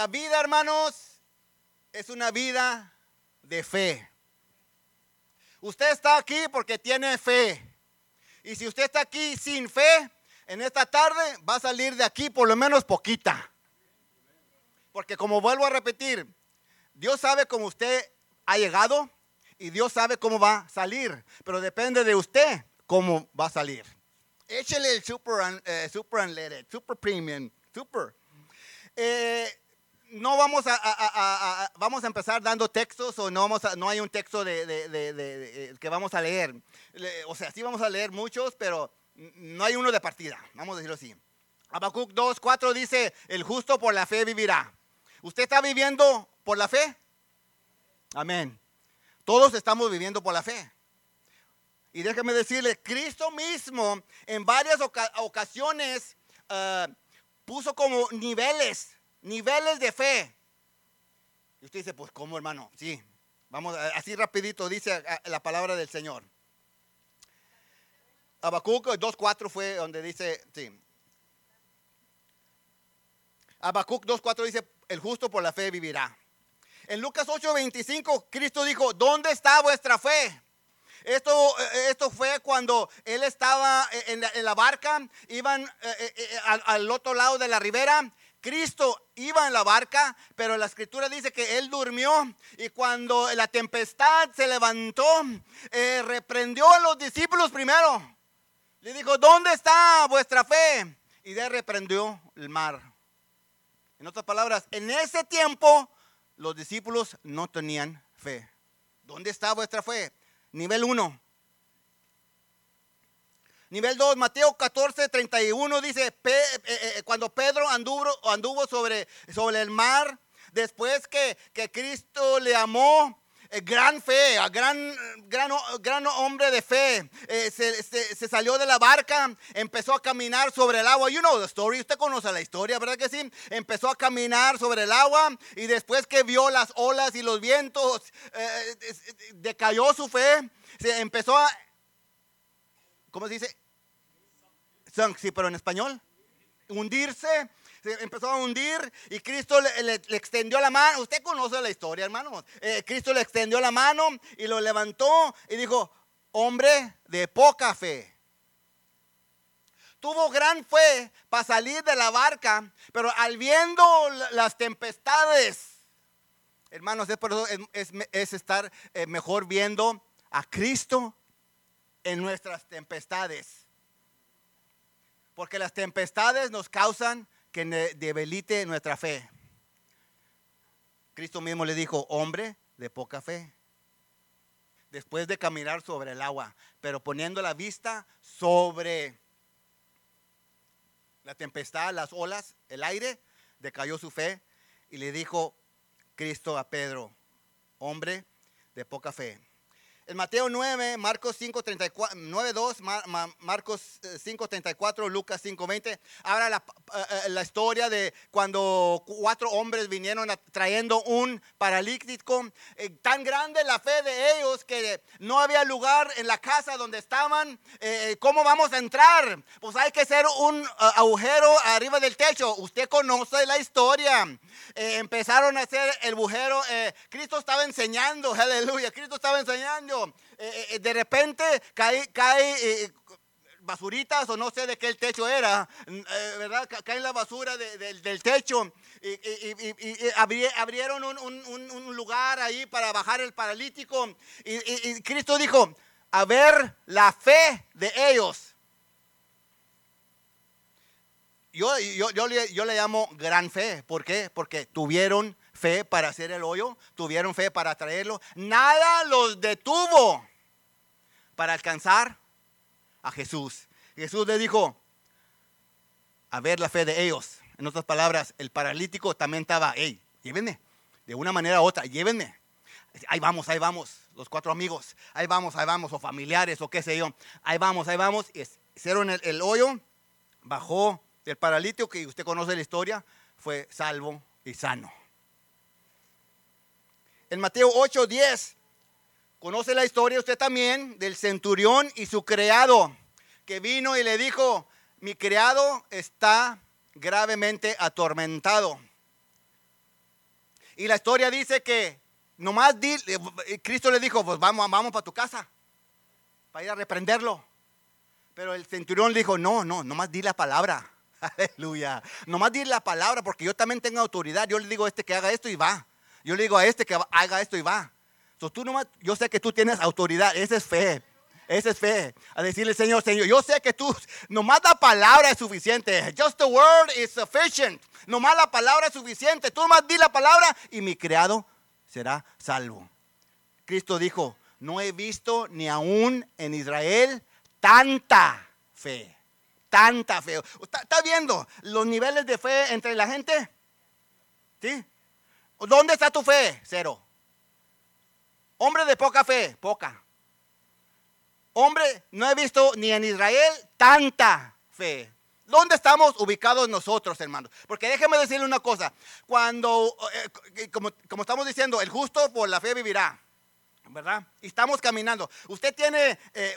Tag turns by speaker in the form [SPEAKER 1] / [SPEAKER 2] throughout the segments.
[SPEAKER 1] La vida, hermanos, es una vida de fe. Usted está aquí porque tiene fe. Y si usted está aquí sin fe, en esta tarde va a salir de aquí por lo menos poquita. Porque como vuelvo a repetir, Dios sabe cómo usted ha llegado y Dios sabe cómo va a salir. Pero depende de usted cómo va a salir. Échele el super, eh, super unleaded, super premium, super. Eh, no vamos a, vamos a empezar dando textos o no, vamos no hay un texto de, que vamos a leer. O sea, sí vamos a leer muchos, pero no hay uno de partida, vamos a decirlo así. Habacuc 2, 4 dice, el justo por la fe vivirá. ¿Usted está viviendo por la fe? Amén. Todos estamos viviendo por la fe. Y déjeme decirle, Cristo mismo en varias ocasiones eh, puso como niveles niveles de fe. Y usted dice, pues ¿cómo hermano? Sí, vamos así rapidito, dice la palabra del Señor. Habacuc 2.4 fue donde dice, sí. Habacuc 2.4 dice, el justo por la fe vivirá. En Lucas 8.25, Cristo dijo, ¿dónde está vuestra fe? Esto, esto fue cuando él estaba en la, barca, iban eh, eh, eh, al, otro lado de la ribera Cristo iba en la barca, pero la escritura dice que él durmió y cuando la tempestad se levantó, eh, reprendió a los discípulos primero. Le dijo, ¿dónde está vuestra fe? Y de reprendió el mar. En otras palabras, en ese tiempo los discípulos no tenían fe. ¿Dónde está vuestra fe? Nivel 1. Nivel 2, Mateo 14, 31 dice, eh, eh, eh, cuando Pedro anduvo, anduvo sobre, sobre el mar, después que, Cristo le amó, gran fe, gran, gran, gran hombre de fe. se, salió de la barca, empezó a caminar sobre el agua. You know the story, usted conoce la historia, ¿verdad que sí? Empezó a caminar sobre el agua y después que vio las olas y los vientos, decayó su fe. Se empezó a, ¿cómo se dice? Sí, pero en español. Hundirse. Se empezó a hundir y Cristo le, extendió la mano. Usted conoce la historia, hermano. Eh, Cristo le extendió la mano y lo levantó y dijo, hombre de poca fe. Tuvo gran fe para salir de la barca, pero al viendo las tempestades, hermanos, es, por eso es, estar eh, mejor viendo a Cristo en nuestras tempestades. Porque las tempestades nos causan que debilite nuestra fe. Cristo mismo le dijo, hombre de poca fe. Después de caminar sobre el agua, pero poniendo la vista sobre la tempestad, las olas, el aire, decayó su fe y le dijo Cristo a Pedro, hombre de poca fe. En Mateo 9, Marcos 5, 34, 9, 2, Marcos 5, 34, Lucas 5, 20, habla la, eh, eh, la, historia de cuando cuatro hombres vinieron trayendo un paralítico. Eh, tan grande la fe de ellos que no había lugar en la casa donde estaban. ¿Cómo vamos a entrar? Pues hay que hacer un agujero arriba del techo. Usted conoce la historia. empezaron a hacer el agujero. Cristo estaba enseñando, aleluya. Cristo estaba enseñando. Eh, eh, de repente cae, cae eh, basuritas o no sé de qué el techo era, ¿verdad? Cae la basura del techo y, abrieron un, lugar ahí para bajar el paralítico y, Cristo dijo, a ver la fe de ellos. Yo, yo, yo, le, yo le llamo gran fe. ¿Por qué? Porque tuvieron fe para hacer el hoyo, tuvieron fe para traerlo. Nada los detuvo para alcanzar a Jesús. Jesús le dijo, a ver la fe de ellos. En otras palabras, el paralítico también estaba, hey, llévenme, de una manera u otra, llévenme. Ahí vamos, ahí vamos, los cuatro amigos, ahí vamos, ahí vamos, o familiares, o qué sé yo. Ahí vamos, ahí vamos. Y hicieron el, el hoyo, bajó el paralítico, que usted conoce la historia, fue salvo y sano. En Mateo 8, 10, conoce la historia usted también del centurión y su criado, que vino y le dijo, mi criado está gravemente atormentado. Y la historia dice que nomás Cristo le dijo, pues vamos, vamos tu casa, para ir a reprenderlo. Pero el centurión le dijo, no, no, nomás di la palabra. Aleluya. Nomás di la palabra porque yo también tengo autoridad. Yo le digo a este que haga esto y va. Yo le digo a este que haga esto y va. Entonces tú nomás, yo sé que tú tienes autoridad. Esa es fe. Esa es fe. A decirle, Señor, Señor, yo sé que tú, nomás la palabra es suficiente. Just the word is sufficient. Nomás la palabra es suficiente. Tú nomás di la palabra y mi criado será salvo. Cristo dijo, no he visto ni aún en Israel tanta fe. Tanta fe. ¿Está, viendo los niveles de fe entre la gente? ¿Sí? ¿Dónde está tu fe? Cero. Hombre de poca fe, poca. Hombre, no he visto ni en Israel tanta fe. ¿Dónde estamos ubicados nosotros, hermanos? Porque déjeme decirle una cosa. Cuando, eh, como, estamos diciendo, el justo por la fe vivirá. ¿Verdad? Y estamos caminando. Usted tiene eh, eh,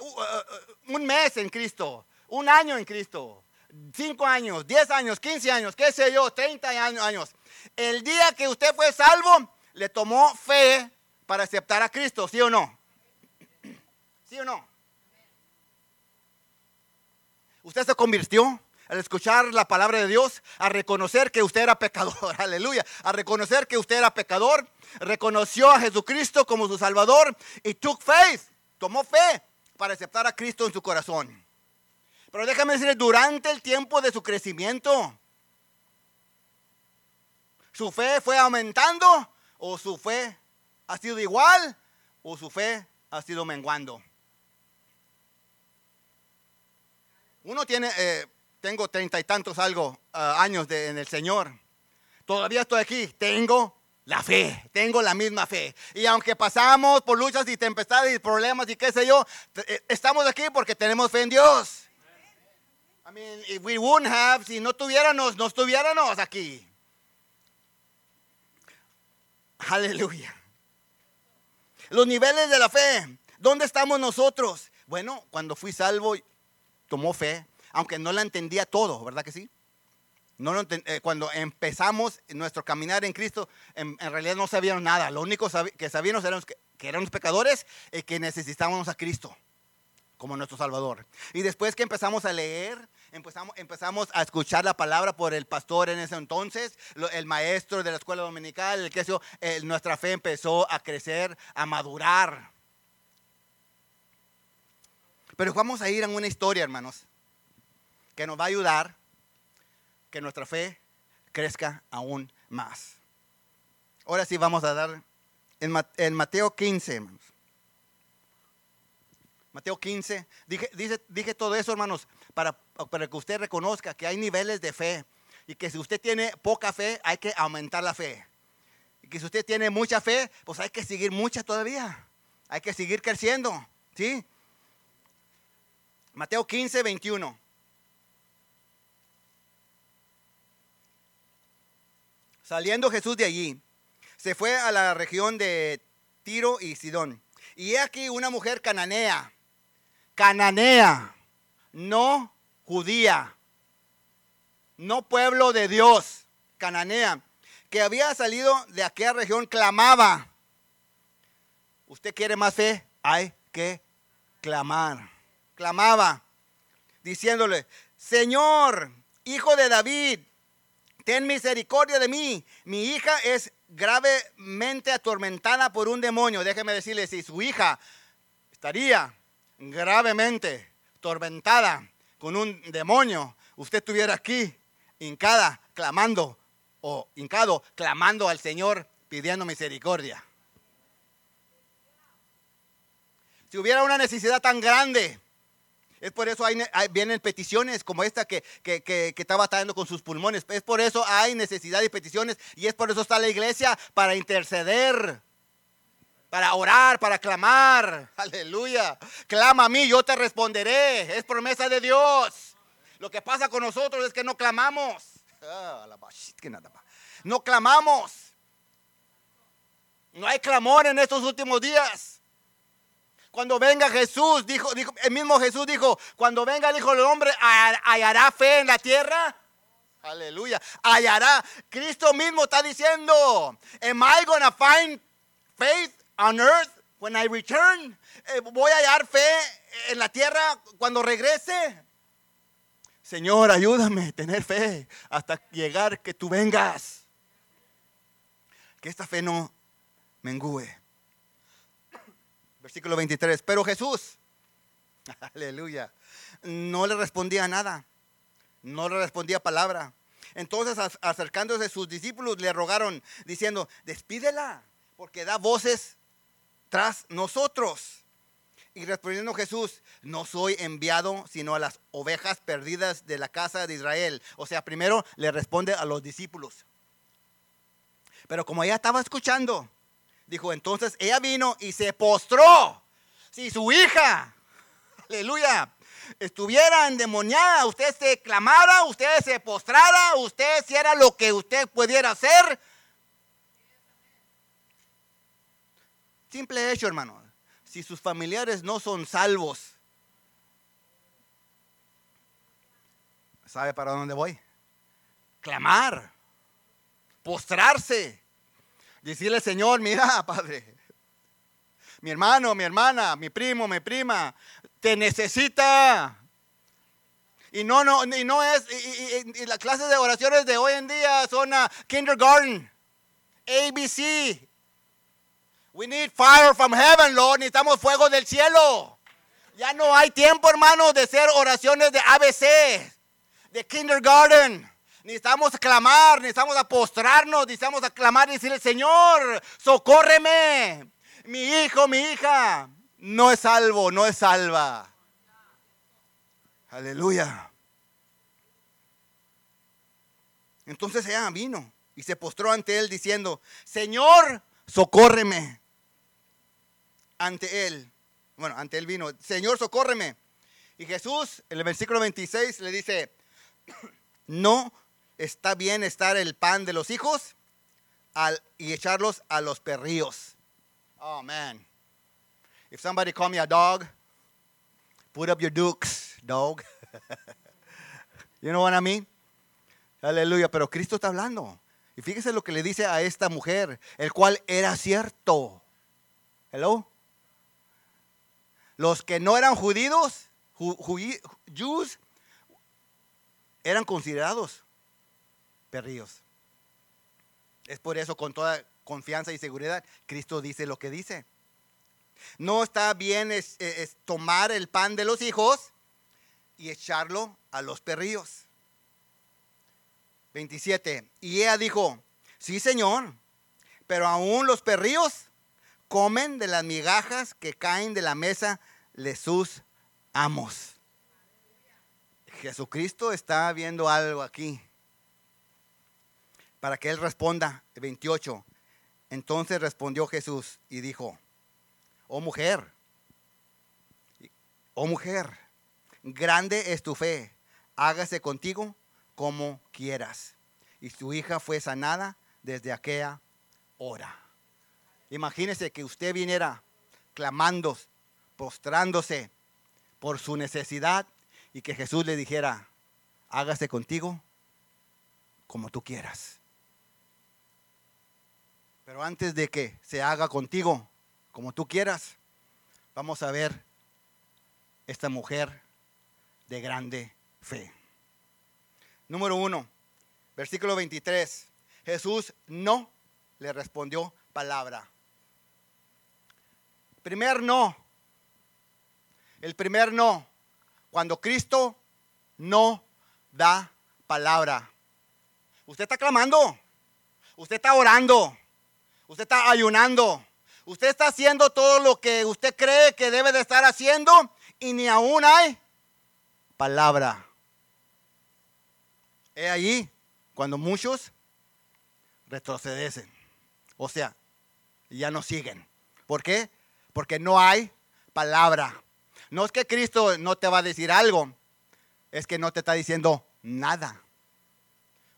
[SPEAKER 1] un mes en Cristo, un año en Cristo, cinco años, diez años, quince años, qué sé yo, treinta años. El día que usted fue salvo, le tomó fe para aceptar a Cristo, ¿sí o no? ¿Sí o no? Usted se convirtió al escuchar la palabra de Dios, a reconocer que usted era pecador, aleluya, a reconocer que usted era pecador, reconoció a Jesucristo como su Salvador y took faith, tomó fe para aceptar a Cristo en su corazón. Pero déjame decirle, durante el tiempo de su crecimiento, ¿su fe fue aumentando o su fe ha sido igual o su fe ha sido menguando? Uno tiene, eh, tengo treinta y tantos algo ah, años en el Señor. Todavía estoy aquí, tengo la fe, tengo la misma fe. Y aunque pasamos por luchas y tempestades y problemas y qué sé yo, eh, estamos aquí porque tenemos fe en Dios. I mean, if we wouldn't have, si no tuviéramos, no estuviéramos aquí. Aleluya. Los niveles de la fe. ¿Dónde estamos nosotros? Bueno, cuando fui salvo, tomó fe, aunque no la entendía todo, ¿verdad que sí? No eh, cuando empezamos nuestro caminar en Cristo, en, realidad no sabíamos nada. Lo único que sabíamos era que, que éramos pecadores y que necesitábamos a Cristo como nuestro Salvador. Y después que empezamos a leer, empezamos, empezamos a escuchar la palabra por el pastor en ese entonces, el maestro de la escuela dominical, el que nuestra fe empezó a crecer, a madurar. Pero vamos a ir en una historia, hermanos, que nos va a ayudar que nuestra fe crezca aún más. Ahora sí vamos a dar en, Mateo 15, hermanos. Mateo 15. Dije, dije todo eso, hermanos, para, para que usted reconozca que hay niveles de fe y que si usted tiene poca fe, hay que aumentar la fe. Y que si usted tiene mucha fe, pues hay que seguir mucha todavía. Hay que seguir creciendo, ¿sí? Mateo 15, 21. Saliendo Jesús de allí, se fue a la región de Tiro y Sidón. Y he aquí una mujer cananea, cananea, no judía, no pueblo de Dios, cananea, que había salido de aquella región, clamaba. ¿Usted quiere más fe? Hay que clamar clamaba, diciéndole, Señor, hijo de David, ten misericordia de mí. Mi hija es gravemente atormentada por un demonio. Déjeme decirle, si su hija estaría gravemente atormentada con un demonio, usted estuviera aquí, hincada, clamando, o hincado, clamando al Señor, pidiendo misericordia. Si hubiera una necesidad tan grande, es por eso hay, vienen peticiones como esta que, que, está batallando con sus pulmones. Es por eso hay necesidad de peticiones y es por eso está la iglesia para interceder, para orar, para clamar. Aleluya. Clama a mí, yo te responderé. Es promesa de Dios. Lo que pasa con nosotros es que no clamamos. Ah, no clamamos. No hay clamor en estos últimos días. Cuando venga Jesús, dijo, el mismo Jesús dijo, cuando venga el Hijo del Hombre, ¿hallará fe en la tierra? Aleluya. Hallará. Cristo mismo está diciendo, am I to find faith on earth when I return? Eh, ¿Voy a hallar en la tierra cuando regrese? Señor, ayúdame a tener fe hasta llegar que tú vengas. Que esta fe no mengúe. Versículo 23. Pero Jesús, aleluya, no le respondía nada. No le respondía palabra. Entonces, acercándose sus discípulos, le rogaron, diciendo, despídela, porque da voces tras nosotros. Y respondiendo Jesús, no soy enviado sino a las ovejas perdidas de la casa de Israel. O sea, primero le responde a los discípulos. Pero como ella estaba escuchando, dijo, entonces ella vino y se postró. Si su hija, aleluya, estuviera endemoniada, usted se clamara, usted se postrara, usted hiciera lo que usted pudiera hacer. Simple hecho, hermano. Si sus familiares no son salvos, ¿sabe para dónde voy? Clamar, postrarse, decirle, Señor, mira, Padre, mi hermano, mi hermana, mi primo, mi prima, te necesita. Y no, no, y no es, y, las clases de oraciones de hoy en día son a kindergarten, ABC. We need fire from heaven, Lord. Necesitamos fuego del cielo. Ya no hay tiempo, hermano, de hacer oraciones de ABC, de kindergarten. Necesitamos clamar, necesitamos postrarnos, necesitamos clamar y decirle, Señor, socórreme. Mi hijo, mi hija, no es salvo, no es salva. Aleluya. Entonces ella vino y se postró ante él diciendo, Señor, socórreme. Ante él, bueno, ante él vino, Señor, socórreme. Y Jesús, en el versículo 26, le dice, no está bien estar el pan de los hijos y echarlos a los perrillos. Oh, man. If somebody call me a dog, put up your dukes, dog. you know what I mean? Aleluya, pero Cristo está hablando. Y fíjese lo que le dice a esta mujer, el cual era cierto. Hello. Los que no eran judíos, Jews, eran considerados perrillos. Es por eso, con toda confianza y seguridad, Cristo dice lo que dice. No está bien es, tomar el pan de los hijos y echarlo a los perrillos. 27. Y ella dijo, sí Señor, pero aún los perrillos comen de las migajas que caen de la mesa de sus amos. Jesucristo está viendo algo aquí. Para que él responda, 28. Entonces respondió Jesús y dijo, oh mujer, oh mujer, grande es tu fe, hágase contigo como quieras. Y su hija fue sanada desde aquella hora. Imagínese que usted viniera clamando, postrándose por su necesidad y que Jesús le dijera, hágase contigo como tú quieras. Pero antes de que se haga contigo como tú quieras, vamos a ver esta mujer de grande fe. Número uno, versículo 23. Jesús no le respondió palabra. Primer no. El primer no. Cuando Cristo no da palabra. Usted está clamando. Usted está orando. Usted está ayunando. Usted está haciendo todo lo que usted cree que debe de estar haciendo y ni aún hay palabra. He allí cuando muchos retroceden. O sea, ya no siguen. ¿Por qué? Porque no hay palabra. No es que Cristo no te va a decir algo, es que no te está diciendo nada.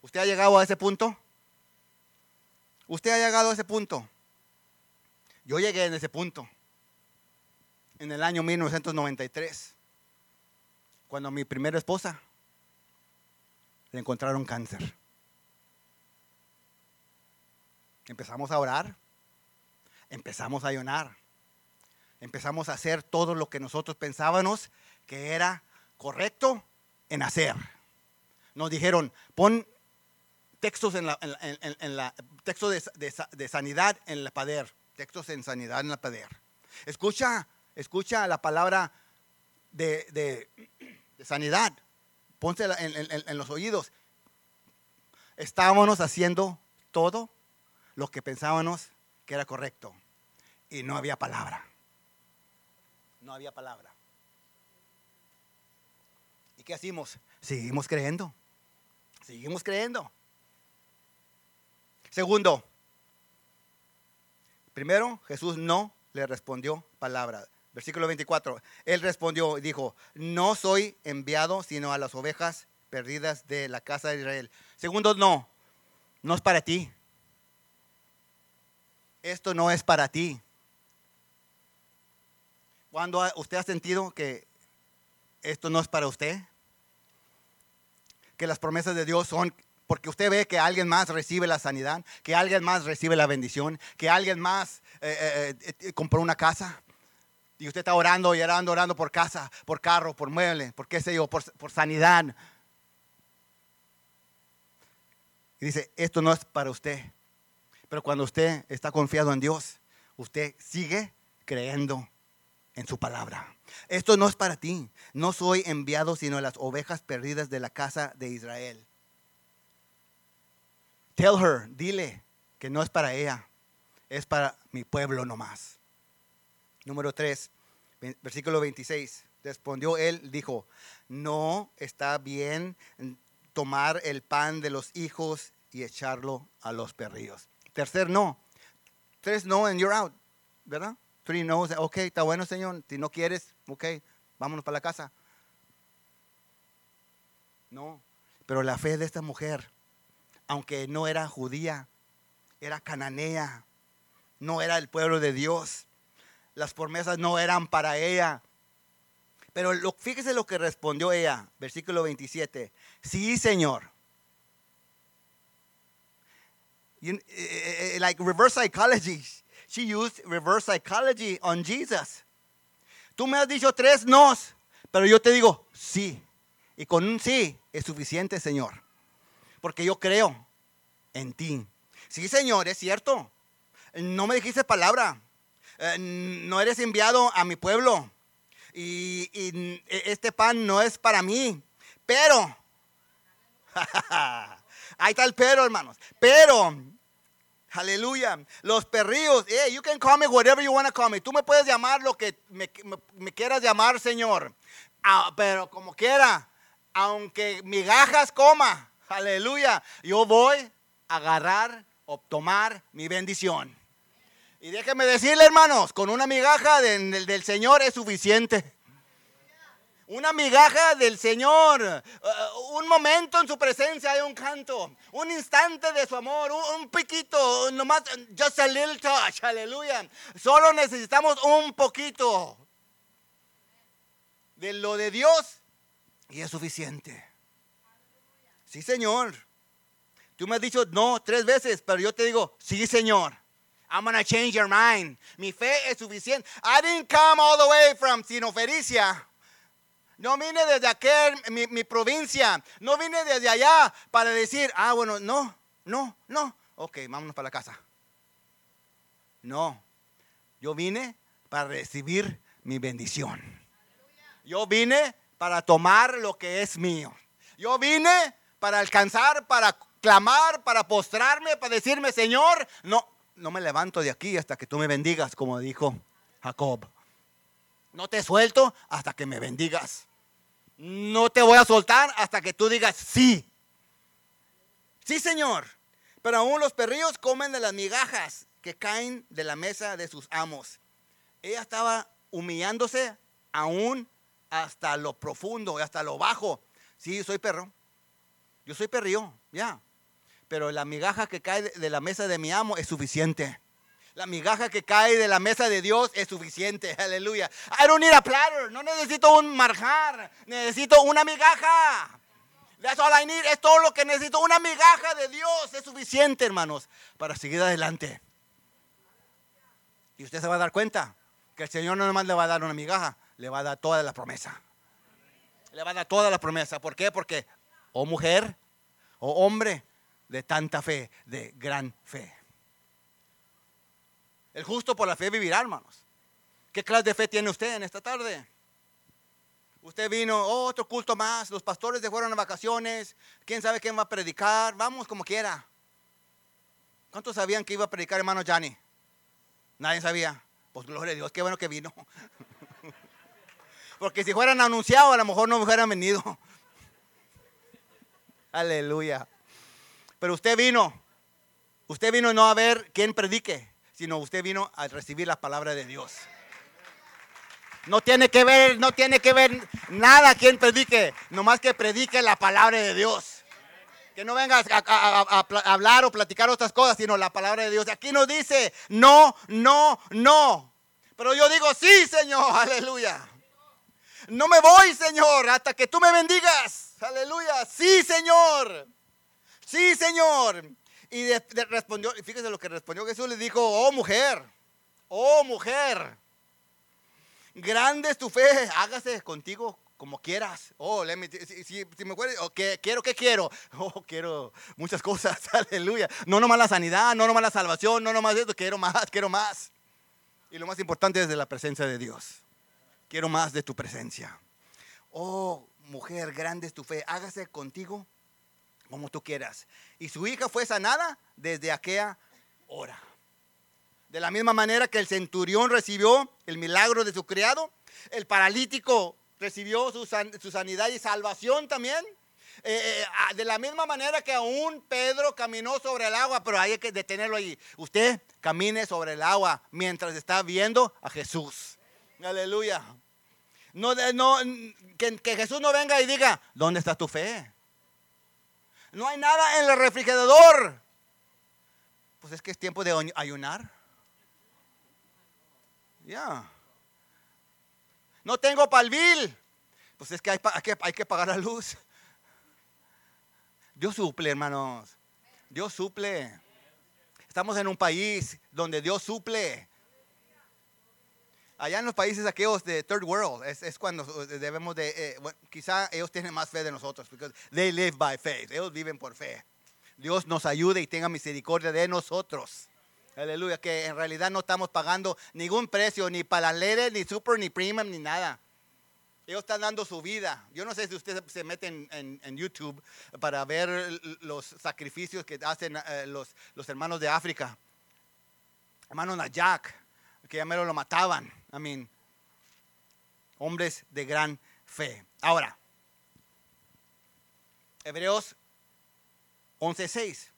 [SPEAKER 1] ¿Usted ha llegado a ese punto? ¿Usted ha llegado a ese punto? Yo llegué en ese punto, en el año 1993, cuando mi primera esposa le encontraron cáncer. Empezamos a orar, empezamos a ayunar, empezamos a hacer todo lo que nosotros pensábamos que era correcto en hacer. Nos dijeron, pon textos en la, la textos de, sanidad en la pader, textos en sanidad en la pader. Escucha, escucha la palabra de, sanidad, ponte en los oídos. Estábamos haciendo todo lo que pensábamos que era correcto y no había palabra. No había palabra. ¿Y qué hacemos? Seguimos creyendo. Seguimos creyendo. Segundo, primero Jesús no le respondió palabra. Versículo 24. Él respondió y dijo, no soy enviado sino a las ovejas perdidas de la casa de Israel. Segundo, no, no es para ti. Esto no es para ti. Cuando usted ha sentido que esto no es para usted, que las promesas de Dios son porque usted ve que alguien más recibe la sanidad, que alguien más recibe la bendición, que alguien más eh, eh, eh, compró una casa. Y usted está orando y orando, orando por casa, por carro, por mueble, por qué sé yo, por, por sanidad. Y dice, esto no es para usted. Pero cuando usted está confiado en Dios, usted sigue creyendo en su palabra. Esto no es para ti. No soy enviado sino a las ovejas perdidas de la casa de Israel. Tell her, dile que no es para ella, es para mi pueblo nomás. Número 3, versículo 26. Respondió él, dijo, no está bien tomar el pan de los hijos y echarlo a los perrillos. Tercer no. Tres no and you're out, ¿verdad? Three no, ok, está bueno, Señor. Si no quieres, ok, vámonos para la casa. No, pero la fe de esta mujer aunque no era judía, era cananea, no era el pueblo de Dios. Las promesas no eran para ella. Pero fíjese lo que respondió ella, versículo 27. Sí, Señor. Eh, eh, eh, like reverse psychology. She used reverse psychology on Jesus. Tú me has dicho tres nos, pero yo te digo sí. Y con un sí es suficiente, Señor porque yo creo en ti. Sí, Señor, es cierto. No me dijiste palabra. Eh, no eres enviado a mi pueblo. Y, este pan no es para mí. Pero, ahí está el pero, hermanos. Pero, aleluya, los perrillos, hey, you can call me whatever you want to call me. Tú me puedes llamar lo que me, quieras llamar, Señor. Ah, pero como quiera, aunque migajas coma, Aleluya. Yo voy a agarrar o tomar mi bendición. Y déjenme decirle, hermanos, con una migaja del Señor es suficiente. Una migaja del Señor, uh, un momento en su presencia de un canto, un instante de su amor, un, un, piquito, nomás, just a little touch, aleluya. Solo necesitamos un poquito de lo de Dios y es suficiente. Sí, Señor. Tú me has dicho no tres veces, pero yo te digo, sí, Señor. I'm to change your mind. Mi fe es suficiente. I didn't come all the way from Sinofericia. No vine desde aquel, mi, provincia. No vine desde allá para decir, ah, bueno, no, no, no. Ok, vámonos para la casa. No, yo vine para recibir mi bendición. Yo vine para tomar lo que es mío. Yo vine para alcanzar, para clamar, para postrarme, para decirme, Señor, no, no me levanto de aquí hasta que tú me bendigas, como dijo Jacob. No te suelto hasta que me bendigas. No te voy a soltar hasta que tú digas sí. Sí, Señor. Pero aún los perrillos comen de las migajas que caen de la mesa de sus amos. Ella estaba humillándose aún hasta lo profundo hasta lo bajo. Sí, soy perro. Yo soy perrillo, ya. Pero la migaja que cae de la mesa de mi amo es suficiente. La migaja que cae de la mesa de Dios es suficiente. Aleluya. I don't need a platter. No necesito un marjar. Necesito una migaja. That's all I need. Es todo lo que necesito. Una migaja de Dios es suficiente, hermanos, para seguir adelante. Y usted se va a dar cuenta que el Señor no nomás le va a dar una migaja, le va a dar toda la promesa. Le va a dar toda la promesa. ¿Por qué? Porque, oh mujer, oh hombre, de tanta fe, de gran fe. El justo por la fe vivirá, hermanos. ¿Qué clase de fe tiene usted en esta tarde? Usted vino, oh, otro culto más, los pastores se fueron a vacaciones, quién sabe quién va a predicar, vamos como quiera. ¿Cuántos sabían que iba a predicar hermano Johnny? Nadie sabía. Pues gloria a Dios, qué bueno que vino. Porque si fueran anunciado, a lo mejor no hubieran venido. Aleluya. Pero usted vino, usted vino no a ver quién predique, sino usted vino a recibir la palabra de Dios. No tiene que ver, no tiene que ver nada quien predique, nomás que predique la palabra de Dios. Que no vengas a, hablar o platicar otras cosas, sino la palabra de Dios. Aquí nos dice, no, no, no. Pero yo digo, sí, Señor, aleluya. No me voy, Señor, hasta que tú me bendigas. Aleluya. Sí, Señor. Sí, Señor. Y respondió, fíjese lo que respondió Jesús, le dijo, oh mujer, oh mujer grande es tu fe, hágase contigo como quieras. Oh, si, me acuerdo, oh, quiero, ¿qué quiero? Oh, quiero muchas cosas, aleluya. No nomás la sanidad, no nomás la salvación, no nomás esto, quiero más, quiero más. Y lo más importante es de la presencia de Dios. Quiero más de tu presencia. Oh, mujer, grande es tu fe, hágase contigo como tú quieras. Y su hija fue sanada desde aquella hora. De la misma manera que el centurión recibió el milagro de su criado, el paralítico recibió su, sanidad y salvación también. Eh, eh, ah, de la misma manera que aún Pedro caminó sobre el agua, pero hay que detenerlo ahí. Usted camine sobre el agua mientras está viendo a Jesús. Aleluya. No, no, que, que Jesús no venga y diga, ¿dónde está tu fe? No hay nada en el refrigerador. Pues es que es tiempo de ayunar. Ya. No tengo palvil. Pues es que hay, que hay que pagar la luz. Dios suple, hermanos. Dios suple. Estamos en un país donde Dios suple. Allá en los países aquellos de third world es, cuando debemos de, eh, quizá ellos tienen más fe de nosotros, porque they live by faith, ellos viven por fe. Dios nos ayude y tenga misericordia de nosotros. Aleluya, que en realidad no estamos pagando ningún precio, ni para la ni super, ni premium, ni nada. Ellos están dando su vida. Yo no sé si usted se mete en, YouTube para ver los sacrificios que hacen eh, los, los, hermanos de África. Hermano Najak, que ya mero lo mataban. I mean, hombres de gran fe. Ahora, Hebreos 11:6.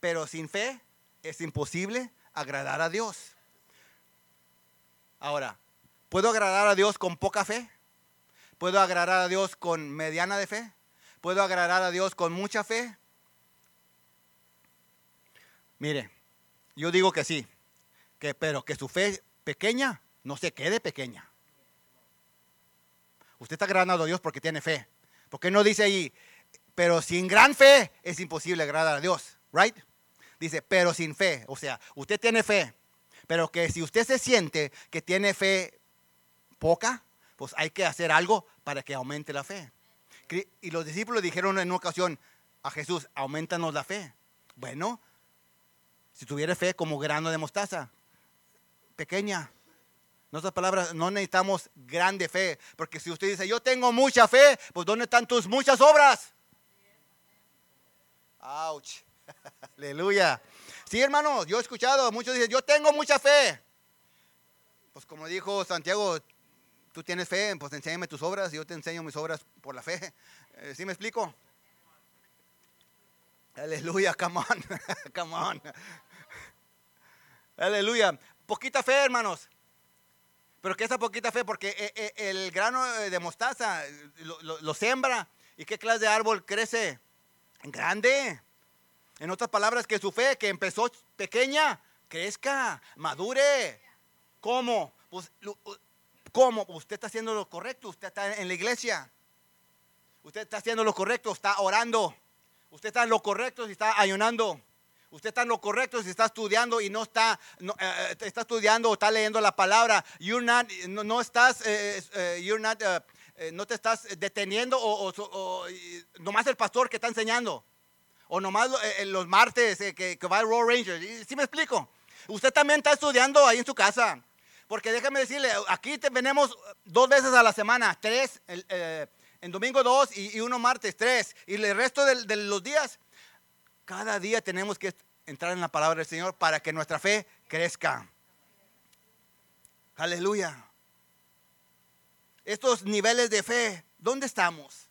[SPEAKER 1] Pero sin fe es imposible agradar a Dios. Ahora, ¿puedo agradar a Dios con poca fe? ¿Puedo agradar a Dios con mediana de fe? ¿Puedo agradar a Dios con mucha fe? Mire, yo digo que sí, que, pero que su fe pequeña no se quede pequeña. Usted está agradando a Dios porque tiene fe. Porque no dice ahí, pero sin gran fe es imposible agradar a Dios, right? Dice, pero sin fe. O sea, usted tiene fe, pero que si usted se siente que tiene fe poca, pues hay que hacer algo para que aumente la fe. Y los discípulos dijeron en una ocasión a Jesús, aumentanos la fe. Bueno, si tuviera fe como grano de mostaza, pequeña. En otras palabras, no necesitamos grande fe, porque si usted dice, yo tengo mucha fe, pues ¿dónde están tus muchas obras? Ouch. Aleluya. Sí, hermano, yo he escuchado, muchos dicen, yo tengo mucha fe. Pues como dijo Santiago, tú tienes fe, pues enséñame tus obras y yo te enseño mis obras por la fe. Eh, ¿Sí me explico? Aleluya, come on, come on. Aleluya. Poquita fe, hermanos. Pero que esa poquita fe, porque eh, eh, el grano de mostaza lo, lo, sembra. ¿Y qué clase de árbol crece? Grande. En otras palabras, que su fe, que empezó pequeña, crezca, madure. ¿Cómo? Pues, ¿Cómo? Usted está haciendo lo correcto, usted está en la iglesia. Usted está haciendo lo correcto, está orando. Usted está en lo correcto si está ayunando. Usted está en lo correcto si está estudiando y no está, no, eh, eh, está estudiando o está leyendo la palabra. You're not, no, no estás, eh, eh, you're not, eh, eh, no te estás deteniendo o, o- o- nomás el pastor que está enseñando. O nomás lo- los martes que, que va el Roll Ranger. ¿Sí me explico? Usted también está estudiando ahí en su casa. Porque déjame decirle, aquí te- venimos dos veces a la semana, tres, el, en domingo dos y, y uno martes, tres. Y el resto del- de, los días, cada día tenemos que entrar en la palabra del Señor para que nuestra fe crezca. Aleluya. Estos niveles de fe, ¿dónde estamos?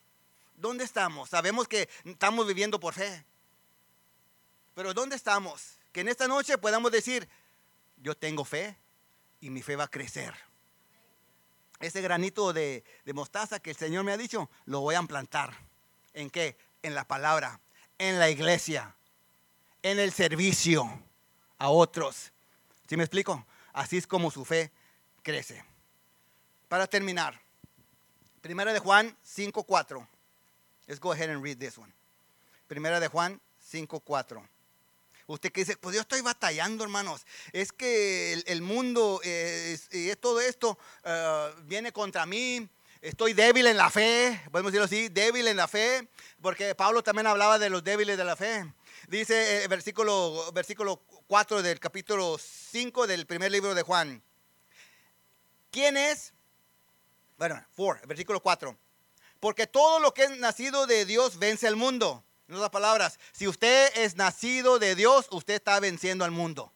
[SPEAKER 1] ¿Dónde estamos? Sabemos que estamos viviendo por fe. Pero ¿dónde estamos? Que en esta noche podamos decir, yo tengo fe y mi fe va a crecer. Ese granito de, de mostaza que el Señor me ha dicho, lo voy a plantar. ¿En qué? En la palabra, en la iglesia, en el servicio a otros. ¿Sí me explico? Así es como su fe crece. Para terminar, Primera de Juan 5.4. Let's go ahead and read this one. Primera de Juan 5.4. Usted que dice, pues yo estoy batallando, hermanos. Es que el, mundo eh, es- y todo esto eh, viene contra mí. Estoy débil en la fe, podemos decirlo así, débil en la fe, porque Pablo también hablaba de los débiles de la fe. Dice eh, versículo, versículo 4 del capítulo 5 del primer libro de Juan. ¿Quién es? Bueno, 4, versículo 4. Porque todo lo que es nacido de Dios vence al mundo. En otras palabras, si usted es nacido de Dios, usted está venciendo al mundo.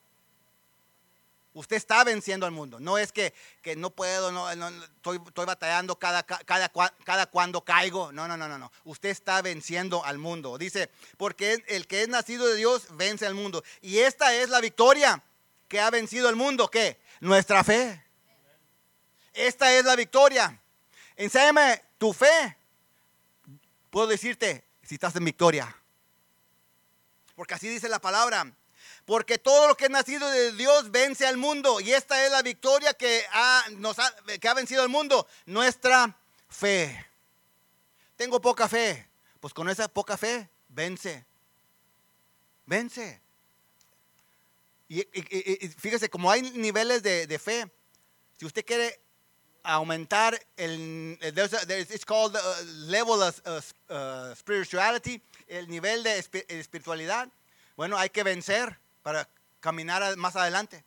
[SPEAKER 1] Usted está venciendo al mundo. No es que, que no puedo, no, estoy, estoy batallando cada, cada, cada cuando caigo. No, no, no, no, no. Usted está venciendo al mundo. Dice, porque el que es nacido de Dios vence al mundo. Y esta es la victoria que ha vencido al mundo. ¿Qué? Nuestra fe. Esta es la victoria. Enséñame tu fe. Puedo decirte si estás en victoria. Porque así dice la palabra. Porque todo lo que es nacido de Dios vence al mundo. Y esta es la victoria que ha, que ha vencido al mundo. Nuestra fe. Tengo poca fe. Pues con esa poca fe, vence. Vence. Y, fíjese, como hay niveles de, de fe, si usted quiere aumentar el, there's a- it's called level of uh, spirituality, el nivel de espi- espiritualidad. Bueno, hay que vencer para caminar más adelante.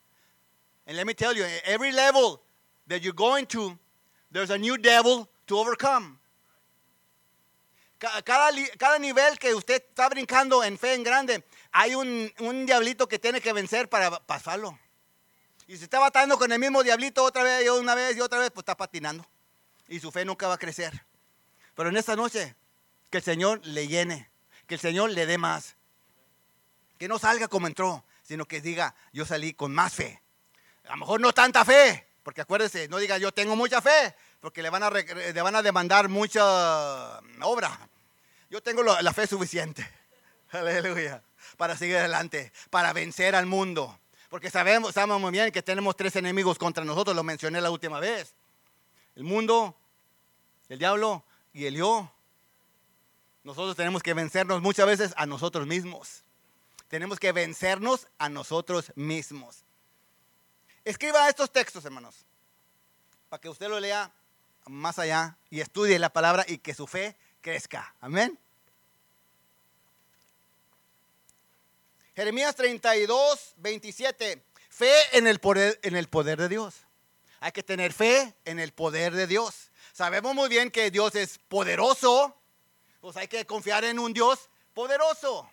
[SPEAKER 1] And let me tell you, every level that you're going to, there's a new devil to overcome. Ca- Cada, cada nivel que usted está brincando en fe en grande, hay un, un diablito que tiene que vencer para pasarlo. Y si está batallando con el mismo diablito otra vez y una vez y otra vez, pues está patinando. Y su fe nunca va a crecer. Pero en esta noche, que el Señor le llene, que el Señor le dé más. Que no salga como entró, sino que diga, yo salí con más fe. A lo mejor no tanta fe, porque acuérdese, no diga yo tengo mucha fe, porque le van a, le van a demandar mucha obra. Yo tengo la fe suficiente. Aleluya. Para seguir adelante, para vencer al mundo. Porque sabemos, sabemos muy bien que tenemos tres enemigos contra nosotros, lo mencioné la última vez. El mundo, el diablo y el yo. Nosotros tenemos que vencernos muchas veces a nosotros mismos. Tenemos que vencernos a nosotros mismos. Escriba estos textos, hermanos, para que usted lo lea más allá y estudie la palabra y que su fe crezca. Amén. Jeremías 32, 27. Fe en el, poder, en el poder de Dios. Hay que tener fe en el poder de Dios. Sabemos muy bien que Dios es poderoso, pues hay que confiar en un Dios poderoso.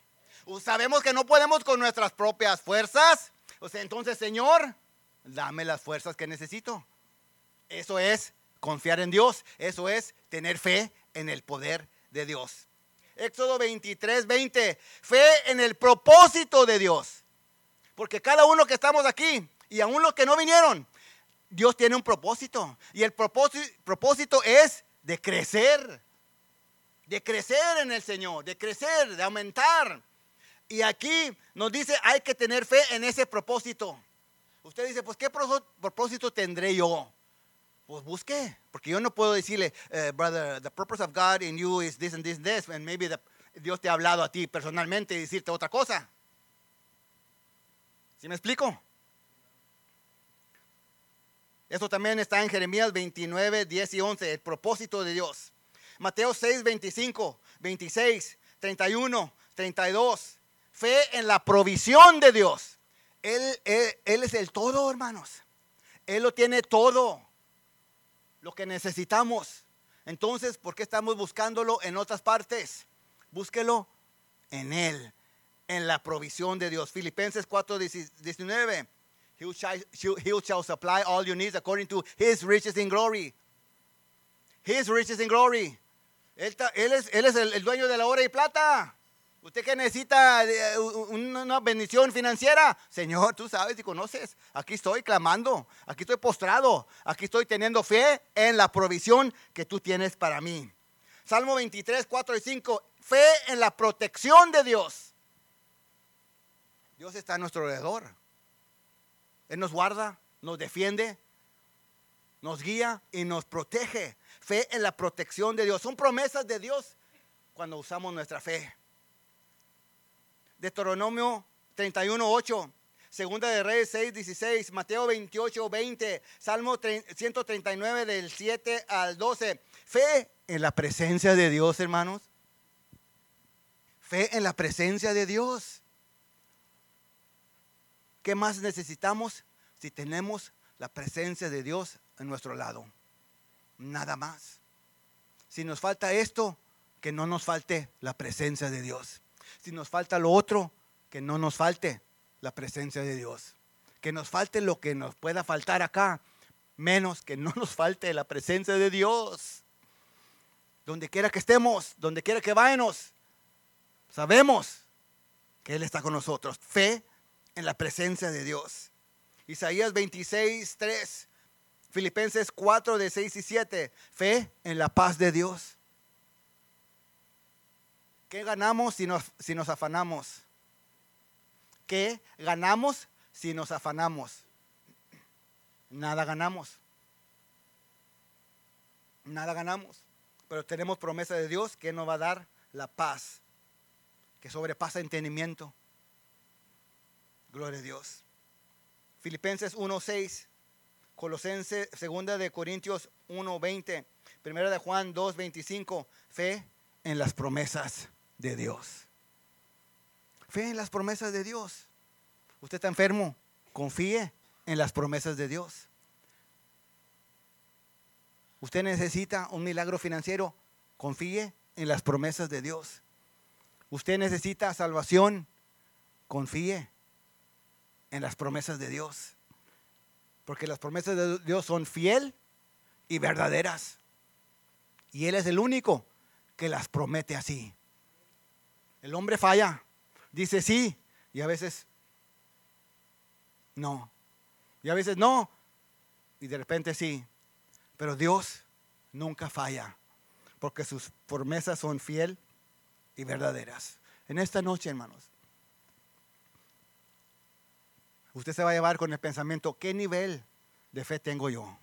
[SPEAKER 1] Sabemos que no podemos con nuestras propias fuerzas. O sea, entonces, Señor, dame las fuerzas que necesito. Eso es confiar en Dios. Eso es tener fe en el poder de Dios. Éxodo 23, 20. Fe en el propósito de Dios. Porque cada uno que estamos aquí, y aún los que no vinieron, Dios tiene un propósito. Y el propósito es de crecer. De crecer en el Señor, de crecer, de aumentar. Y aquí nos dice, hay que tener fe en ese propósito. Usted dice, pues ¿qué propósito tendré yo? Pues busque, porque yo no puedo decirle, eh, brother, the purpose of God in you is this and this and this, and maybe Dios te ha hablado a ti personalmente y decirte otra cosa. ¿Sí me explico? Eso también está en Jeremías 29, 10 y 11, el propósito de Dios. Mateo 6, 25, 26, 31, 32. Fe en la provisión de Dios. Él, él- él es el todo, hermanos. Él lo tiene todo. Lo que necesitamos. Entonces, ¿por qué estamos buscándolo en otras partes? Búsquelo en Él, en la provisión de Dios. Filipenses 4, 19. He shall, he shall supply all your needs according to His riches in glory. His riches in glory. Él, él es, es el, el dueño de la oro y plata. Usted que necesita eh, un- una bendición financiera, Señor, tú sabes y conoces. Aquí estoy clamando, aquí estoy postrado, aquí estoy teniendo fe en la provisión que tú tienes para mí. Salmo 23, 4 y 5, fe en la protección de Dios. Dios está a nuestro alrededor. Él nos guarda, nos defiende, nos guía y nos protege. Fe en la protección de Dios. Son promesas de Dios cuando usamos nuestra fe. Deuteronomio 31, 8. Segunda de Reyes 6, 16. Mateo 28, 20. Salmo 139 del 7 al 12. Fe en la presencia de Dios, hermanos. Fe en la presencia de Dios. ¿Qué más necesitamos si tenemos la presencia de Dios en nuestro lado? Nada más. Si nos falta esto, que no nos falte la presencia de Dios. Si nos falta lo otro, que no nos falte la presencia de Dios. Que nos falte lo que nos pueda faltar acá, menos que no nos falte la presencia de Dios. Donde quiera que estemos, donde quiera que vayamos, sabemos que Él está con nosotros. Fe en la presencia de Dios. Isaías 26, 3. Filipenses 4 de 6 y 7. Fe en la paz de Dios. ¿Qué ganamos si nos, si nos afanamos? ¿Qué ganamos si nos afanamos? Nada ganamos. Nada ganamos. Pero tenemos promesa de Dios que nos va a dar la paz, que sobrepasa entendimiento. Gloria a Dios. Filipenses 1.6, Colosenses, segunda de Corintios 1.20, primera de Juan 2.25, fe en las promesas de Dios. Fe en las promesas de Dios. Usted está enfermo, confíe en las promesas de Dios. Usted necesita un milagro financiero, confíe en las promesas de Dios. Usted necesita salvación, confíe en las promesas de Dios. Porque las promesas de Dios son fiel y verdaderas. Y Él es el único que las promete así. El hombre falla, dice sí y a veces no. Y a veces no y de repente sí. Pero Dios nunca falla porque sus promesas son fiel y verdaderas. En esta noche, hermanos, usted se va a llevar con el pensamiento, ¿qué nivel de fe tengo yo?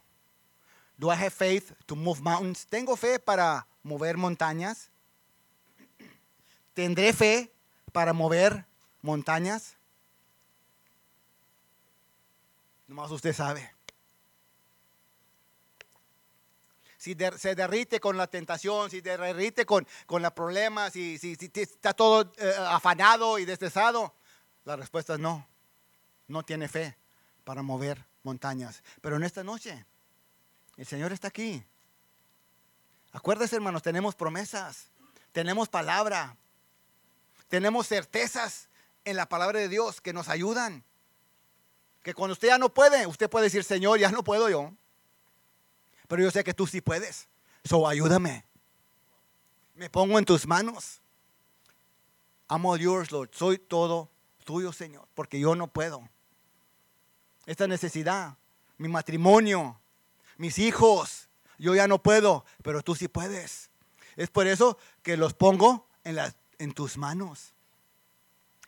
[SPEAKER 1] Do I have faith to move mountains? ¿Tengo fe para mover montañas? ¿Tendré fe para mover montañas? Nomás usted sabe. Si se derrite con la tentación, si derrite con, con los problemas, si, si, está todo eh, afanado y destrezado, la respuesta es no. No tiene fe para mover montañas. Pero en esta noche, el Señor está aquí. Acuérdense, hermanos, tenemos promesas, tenemos palabra, tenemos certezas en la palabra de Dios que nos ayudan. Que cuando usted ya no puede, usted puede decir, Señor, ya no puedo yo. Pero yo sé que tú sí puedes. So ayúdame. Me pongo en tus manos. I'm all yours, Lord. Soy todo tuyo, Señor, porque yo no puedo. Esta necesidad, mi matrimonio, mis hijos, yo ya no puedo, pero tú sí puedes. Es por eso que los pongo en, las- en tus manos.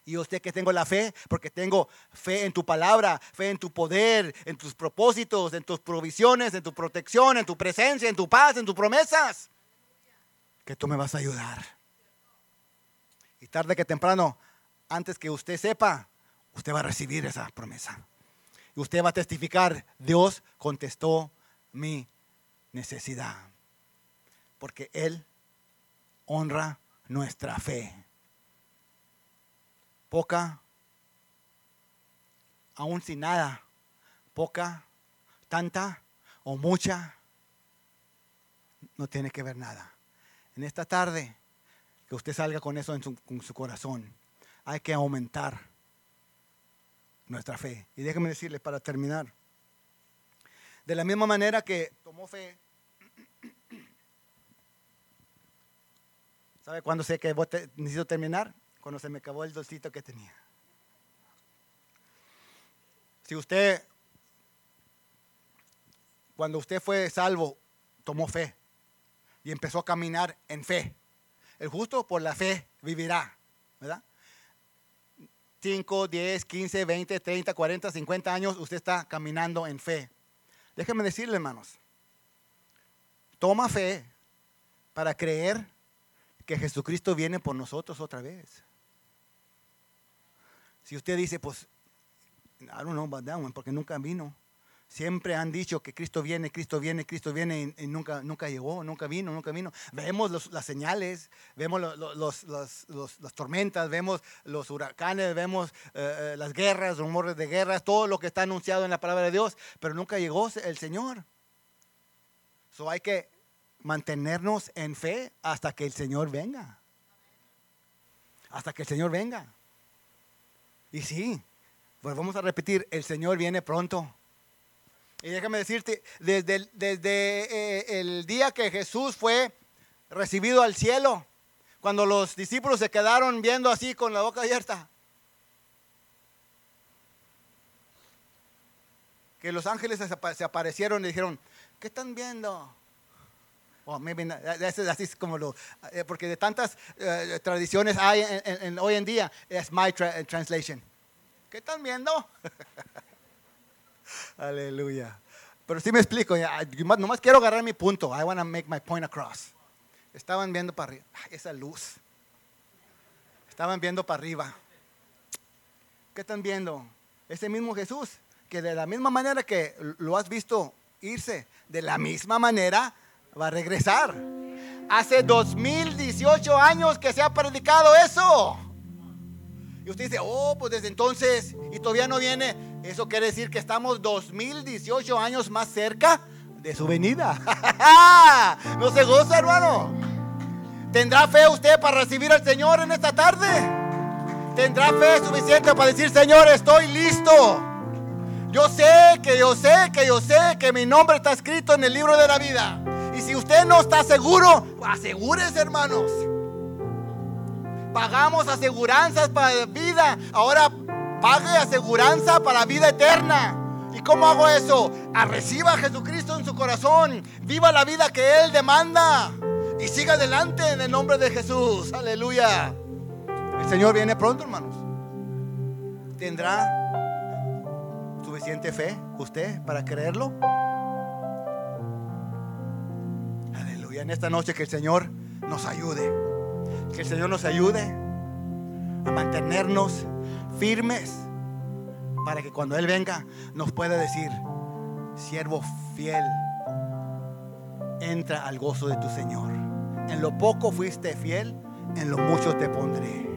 [SPEAKER 1] Y usted que tengo la fe, porque tengo fe en tu palabra, fe en tu poder, en tus propósitos, en tus provisiones, en tu protección, en tu presencia, en tu paz, en tus promesas. Que tú me vas a ayudar. Y tarde que temprano, antes que usted sepa, usted va a recibir esa promesa. Y usted va a testificar, Dios contestó mi necesidad. Porque Él honra nuestra fe. Poca, aún sin nada, poca, tanta o mucha, no tiene que ver nada. En esta tarde, que usted salga con eso en su, su corazón, hay que aumentar nuestra fe. Y déjeme decirle para terminar, de la misma manera que tomó fe, ¿sabe cuándo sé que necesito terminar? Cuando se me acabó el dulcito que tenía. Si usted, cuando usted fue salvo, tomó fe y empezó a caminar en fe. El justo por la fe vivirá, ¿verdad? 5, 10, 15, 20, 30, 40, 50 años, usted está caminando en fe. Déjeme decirle, hermanos, toma fe para creer que Jesucristo viene por nosotros otra vez. Si usted dice, pues, I don't know porque nunca vino. Siempre han dicho que Cristo viene, Cristo viene, Cristo viene y, nunca, nunca llegó, nunca vino, nunca vino. Vemos las señales, vemos las tormentas, vemos los huracanes, vemos eh, eh, las guerras, rumores de guerras, todo lo que está anunciado en la palabra de Dios, pero nunca llegó el Señor. So hay que mantenernos en fe hasta que el Señor venga. Hasta que el Señor venga. Y sí, pues vamos a repetir, el Señor viene pronto. Y déjame decirte, desde, desde eh, el día que Jesús fue recibido al cielo, cuando los discípulos se quedaron viendo así con la boca abierta, que los ángeles se aparecieron y dijeron, ¿qué están viendo? Oh, así es como lo, eh, porque de tantas eh, tradiciones hay en, hoy en día, es my translation. ¿Qué están viendo? Aleluya. Pero sí me explico, nomás quiero agarrar mi punto. I want to make my point across. Estaban viendo para arriba. esa luz. Estaban viendo para arriba. ¿Qué están viendo? Ese mismo Jesús, que de la misma manera que lo has visto irse, de la misma manera va a regresar. Hace 2018 años que se ha predicado eso. Y usted dice, oh, pues desde entonces y todavía no viene. Eso quiere decir que estamos 2018 años más cerca de su venida. ¿No se goza, hermano? ¿Tendrá fe usted para recibir al Señor en esta tarde? ¿Tendrá fe suficiente para decir, Señor, estoy listo? Yo sé que yo sé que yo sé que mi nombre está escrito en el libro de la vida. Si usted no está seguro, asegúrese, hermanos. Pagamos aseguranzas para vida. Ahora pague aseguranza para vida eterna. ¿Y cómo hago eso? A reciba a Jesucristo en su corazón. Viva la vida que Él demanda. Y siga adelante en el nombre de Jesús. Aleluya. El Señor viene pronto, hermanos. ¿Tendrá suficiente fe usted para creerlo? En esta noche que el Señor nos ayude. Que el Señor nos ayude a mantenernos firmes para que cuando Él venga nos pueda decir, siervo fiel, entra al gozo de tu Señor. En lo poco fuiste fiel, en lo mucho te pondré.